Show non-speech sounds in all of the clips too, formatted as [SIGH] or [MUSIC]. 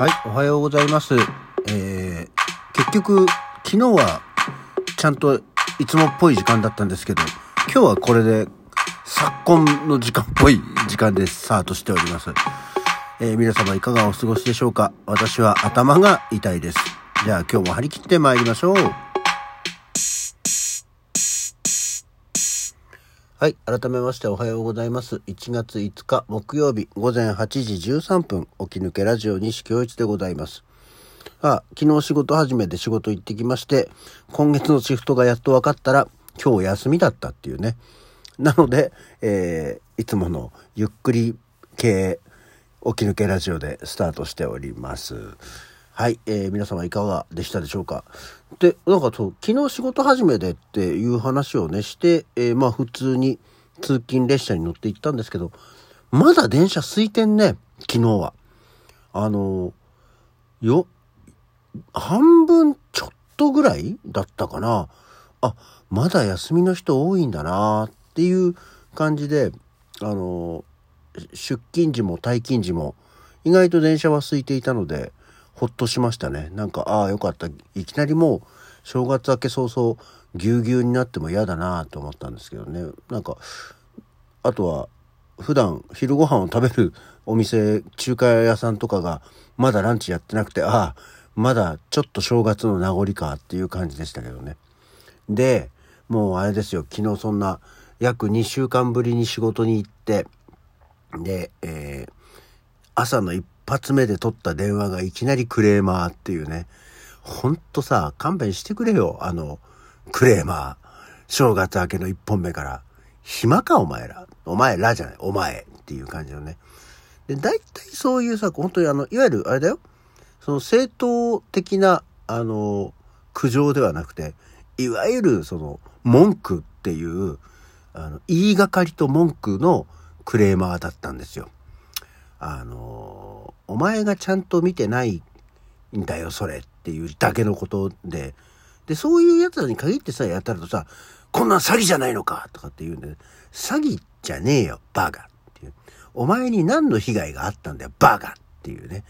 はい、おはようございます。えー、結局、昨日はちゃんといつもっぽい時間だったんですけど、今日はこれで昨今の時間っぽい時間でスタートしております。えー、皆様いかがお過ごしでしょうか私は頭が痛いです。じゃあ今日も張り切って参りましょう。はい。改めましておはようございます。1月5日木曜日午前8時13分、起き抜けラジオ西京一でございます。あ、昨日仕事始めで仕事行ってきまして、今月のシフトがやっと分かったら、今日休みだったっていうね。なので、えー、いつものゆっくり系起き抜けラジオでスタートしております。はい、えー皆様いかがでしたでしょうか？で、なんかそう、昨日仕事始めでっていう話をね、して、えーまあ普通に通勤列車に乗って行ったんですけど、まだ電車空いてんね、昨日は。あのーよ、半分ちょっとぐらいだったかな。あ、まだ休みの人多いんだなっていう感じで、あのー出勤時も退勤時も意外と電車は空いていたのでほっとしましたね。なんかああよかった。いきなりもう正月明け早々ぎゅうぎゅうになっても嫌だなと思ったんですけどね。なんかあとは普段昼ご飯を食べるお店中華屋さんとかがまだランチやってなくてああまだちょっと正月の名残かっていう感じでしたけどね。でもうあれですよ。昨日そんな約2週間ぶりに仕事に行ってで、えー朝の一発目で取った電話がいきなりクレーマーっていうね。ほんとさ、勘弁してくれよ。あの、クレーマー。正月明けの一本目から。暇かお前ら。お前らじゃない。お前っていう感じのね。で、大体そういうさ、本当にあの、いわゆるあれだよ。その正当的な、あの、苦情ではなくて、いわゆるその、文句っていう、あの、言いがかりと文句のクレーマーだったんですよ。あの、お前がちゃんと見てないんだよ、それっていうだけのことで、で、そういうやつらに限ってさ、やったらとさ、こんなん詐欺じゃないのかとかって言うんで、詐欺じゃねえよ、バカっていう。お前に何の被害があったんだよ、バカっていうね。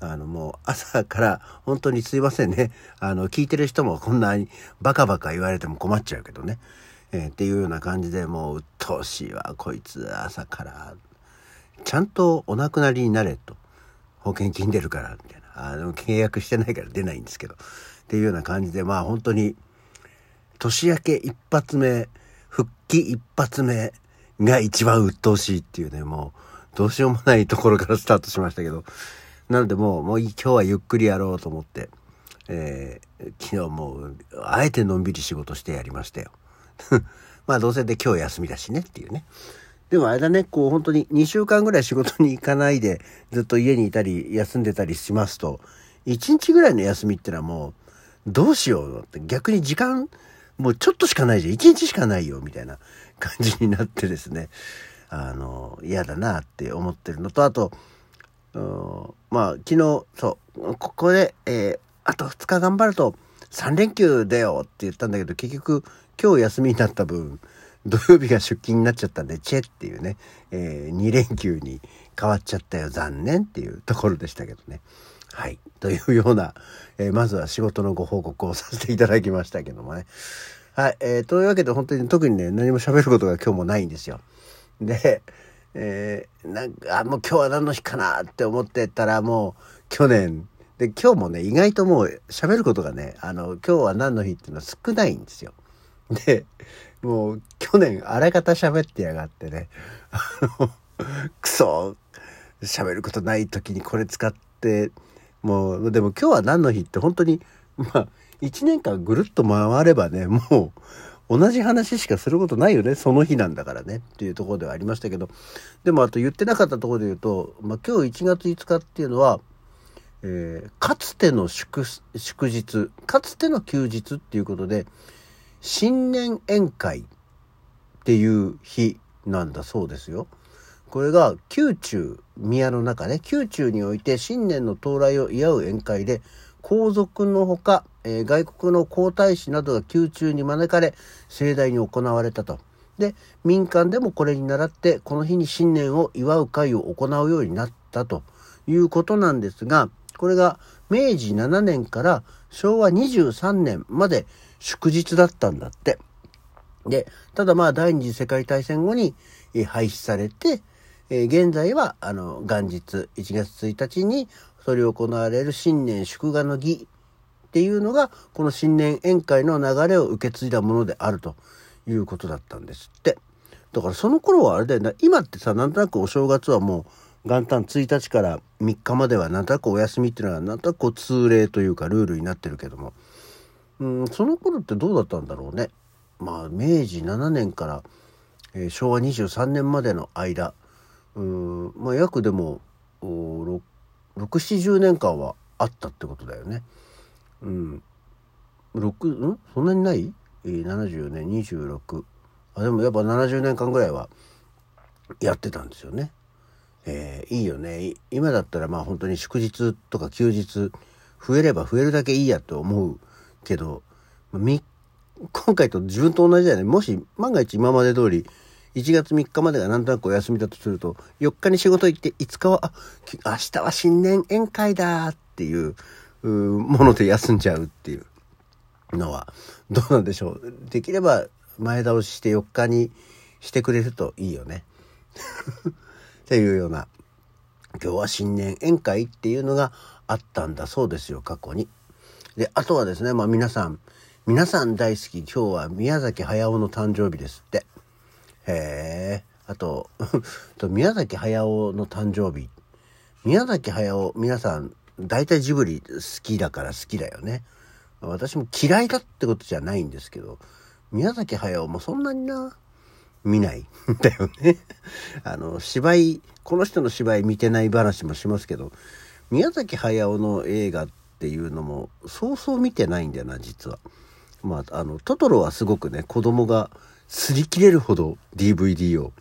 あの、もう朝から本当にすいませんね。あの、聞いてる人もこんなにバカバカ言われても困っちゃうけどね。えーっていうような感じでもう鬱陶しいわ、こいつ朝から。ちゃんとお亡くなりになれと。保険金出るから、みたいな。あでも契約してないから出ないんですけど。っていうような感じで、まあ本当に、年明け一発目、復帰一発目が一番鬱陶しいっていうね、もう、どうしようもないところからスタートしましたけど。なのでもう、もう今日はゆっくりやろうと思って、えー昨日もう、あえてのんびり仕事してやりましたよ。[LAUGHS] まあどうせで今日休みだしねっていうね。でもあれだね、こう本当に2週間ぐらい仕事に行かないでずっと家にいたり休んでたりしますと、1日ぐらいの休みってのはもうどうしようって逆に時間もうちょっとしかないじゃん。1日しかないよみたいな感じになってですね、あの、嫌だなって思ってるのと、あと、まあ昨日、そう、ここで、えーあと2日頑張ると3連休だよって言ったんだけど、結局今日休みになった分、土曜日が出勤になっちゃったんで、チェっていうね、え2連休に変わっちゃったよ、残念っていうところでしたけどね。はい。というような、えーまずは仕事のご報告をさせていただきましたけどもね。はい。えーというわけで本当に特にね、何も喋ることが今日もないんですよ。で、えーなんか、もう今日は何の日かなって思ってたらもう去年、で、今日もね、意外ともう喋ることがね、あの、今日は何の日っていうのは少ないんですよ。で、もう去年あらかた喋ってやがってね、あの、クソ、喋ることない時にこれ使って、もう、でも今日は何の日って本当に、まあ、一年間ぐるっと回ればね、もう、同じ話しかすることないよね。その日なんだからね。っていうところではありましたけど。でもあと言ってなかったところで言うと、まあ今日1月5日っていうのは、えーかつての祝祝日、かつての休日っていうことで、新年宴会っていう日なんだそうですよ。これが宮中宮の中ね、宮中において新年の到来を祝う宴会で、皇族のほか、えー外国の皇太子などが宮中に招かれ、盛大に行われたと。で、民間でもこれに倣って、この日に新年を祝う会を行うようになったということなんですが、これが明治7年から昭和23年まで祝日だったんだって。で、ただまあ第二次世界大戦後に廃止されて、え、現在はあの元日1月1日に執り行われる新年祝賀の儀っていうのがこの新年宴会の流れを受け継いだものであるということだったんですって。だからその頃はあれだよな今ってさなんとなくお正月はもう元旦1日から3日まではなんとなくお休みっていうのはなんとなくこう通例というかルールになってるけどもうんその頃ってどうだったんだろうね。まあ明治7年から、えー、昭和23年までの間うんまあ約でも670年間はあったってことだよね。うん。6ん？そんなにない、えー、?70 年26。あでもやっぱ70年間ぐらいはやってたんですよね。えー、いいよね。今だったらまあ本当に祝日とか休日増えれば増えるだけいいやと思うけど、[LAUGHS] 今回と自分と同じだよね。もし万が一今まで通り1月3日までがなんとなくお休みだとすると、4日に仕事行って5日は、あ、明日は新年宴会だっていうもので休んじゃうっていうのはどうなんでしょう。できれば前倒しして4日にしてくれるといいよね。[LAUGHS] っていうような、今日は新年宴会っていうのがあったんだそうですよ、過去に。で、あとはですね、まあ皆さん、皆さん大好き、今日は宮崎駿の誕生日ですって。へえ。あと、[LAUGHS] と宮崎駿の誕生日。宮崎駿、皆さん、大体ジブリ好きだから好きだよね。私も嫌いだってことじゃないんですけど、宮崎駿もそんなにな、見ないん [LAUGHS] だよね。[LAUGHS] あの、芝居、この人の芝居見てない話もしますけど、宮崎駿の映画っていうのも、そうそう見てないんだよな、実は。まあ、あの、トトロはすごくね、子供が擦り切れるほど DVD を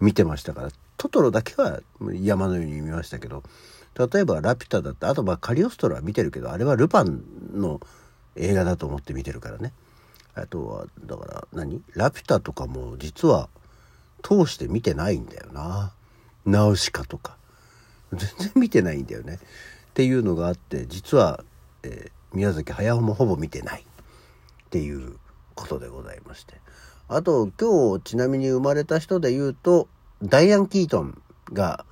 見てましたから、トトロだけは山のように見ましたけど、例えばラピュタだって、あとまあカリオストロは見てるけど、あれはルパンの映画だと思って見てるからね。あとは、だから何？ラピュタとかも実は通して見てないんだよな。ナウシカとか。全然見てないんだよね。っていうのがあって、実は、えー、宮崎駿もほぼ見てないっていうことでございまして。あと今日ちなみに生まれた人で言うとダイアン・キートンが、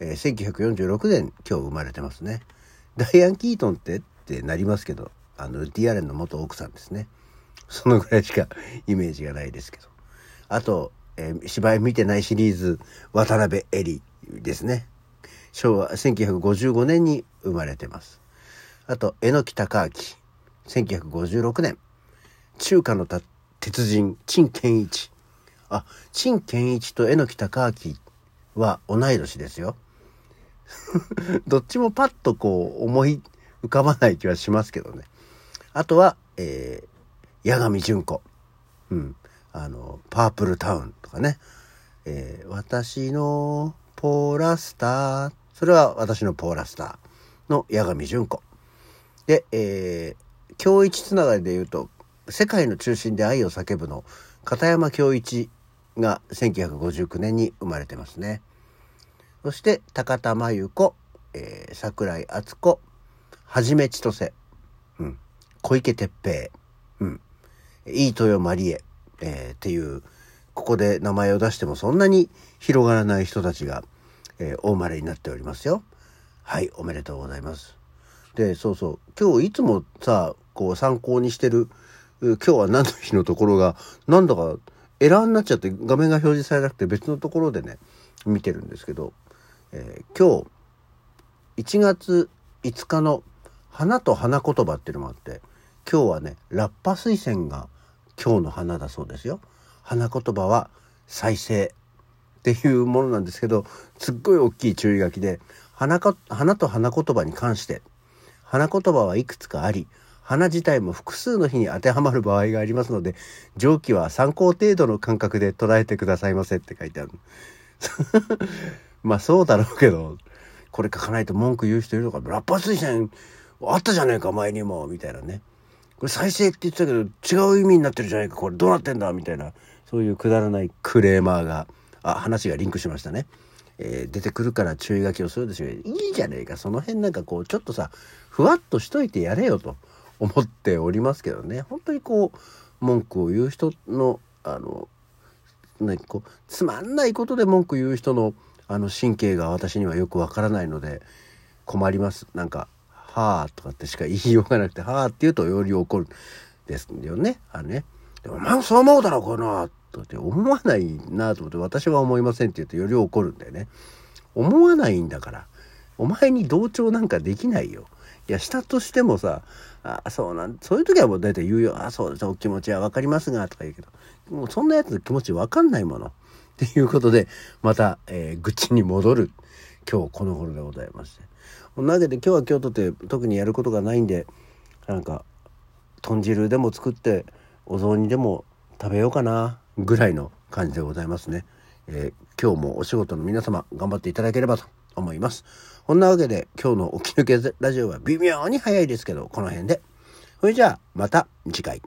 えー、1946年今日生まれてますね。ダイアン・キートンってってなりますけどあのディ・アレンの元奥さんですね。そのぐらいしか [LAUGHS] イメージがないですけど。あと、えー、芝居見てないシリーズ渡辺エリですね。昭和1955年に生まれてます。あと榎木隆明1956年中華のた鉄人、陳健一。あ、陳健一と榎木隆明は同い年ですよ。[LAUGHS] どっちもパッとこう思い浮かばない気はしますけどね。あとは、えー、八神純子。うん。あの、パープルタウンとかね。えー、私のポーラスター。それは私のポーラスターの八神純子。で、えー、今日一つながりで言うと、世界の中心で愛を叫ぶの片山恭一が1959年に生まれてますね。そして高田真由子、えー、桜井敦子、はじめ千歳、うん、小池徹平、うん、飯豊まりえ、えー、っていう、ここで名前を出してもそんなに広がらない人たちが、えー、お生まれになっておりますよ。はい、おめでとうございます。で、そうそう、今日いつもさ、こう参考にしてる今日は何の日のところが、なんだかエラーになっちゃって画面が表示されなくて別のところでね、見てるんですけど、えー、今日、1月5日の花と花言葉っていうのもあって、今日はね、ラッパ推薦が今日の花だそうですよ。花言葉は再生っていうものなんですけど、すっごい大きい注意書きで、花か花と花言葉に関して、花言葉はいくつかあり、花自体も複数の日に当てはまる場合がありますので、上記は参考程度の感覚で捉えてくださいませって書いてある。[LAUGHS] まあそうだろうけど、これ書かないと文句言う人いるのか、ラッパー推薦あったじゃねえか、前にも、みたいなね。これ再生って言ってたけど、違う意味になってるじゃないか、これどうなってんだ、みたいな、そういうくだらないクレーマーが、あ、話がリンクしましたね。えー、出てくるから注意書きをするでしょう。いいじゃねえか。その辺なんかこう、ちょっとさ、ふわっとしといてやれよと思っておりますけどね。本当にこう、文句を言う人の、あの、ね、こう、つまんないことで文句言う人の、あの、神経が私にはよくわからないので、困ります。なんか、はあとかってしか言いようがなくて、はあって言うとより怒るですよね。あのね。でも、まあそう思うだろ、このとって思わないなと思って私は思いませんって言うとより怒るんだよね。思わないんだから。お前に同調なんかできないよ。いやしたとしてもさあそうなんそういう時はもう大体言うよ。あそうですお気持ちは分かりますがとか言うけどもうそんなやつの気持ち分かんないもの。っていうことでまた、えー、愚痴に戻る。今日この頃でございまして。そんなわけで今日は京都って特にやることがないんでなんか豚汁でも作ってお雑煮でも食べようかな。ぐらいの感じでございますね。えー、今日もお仕事の皆様頑張っていただければと思います。こんなわけで今日の起き抜けラジオは微妙に早いですけど、この辺で。それじゃあまた次回。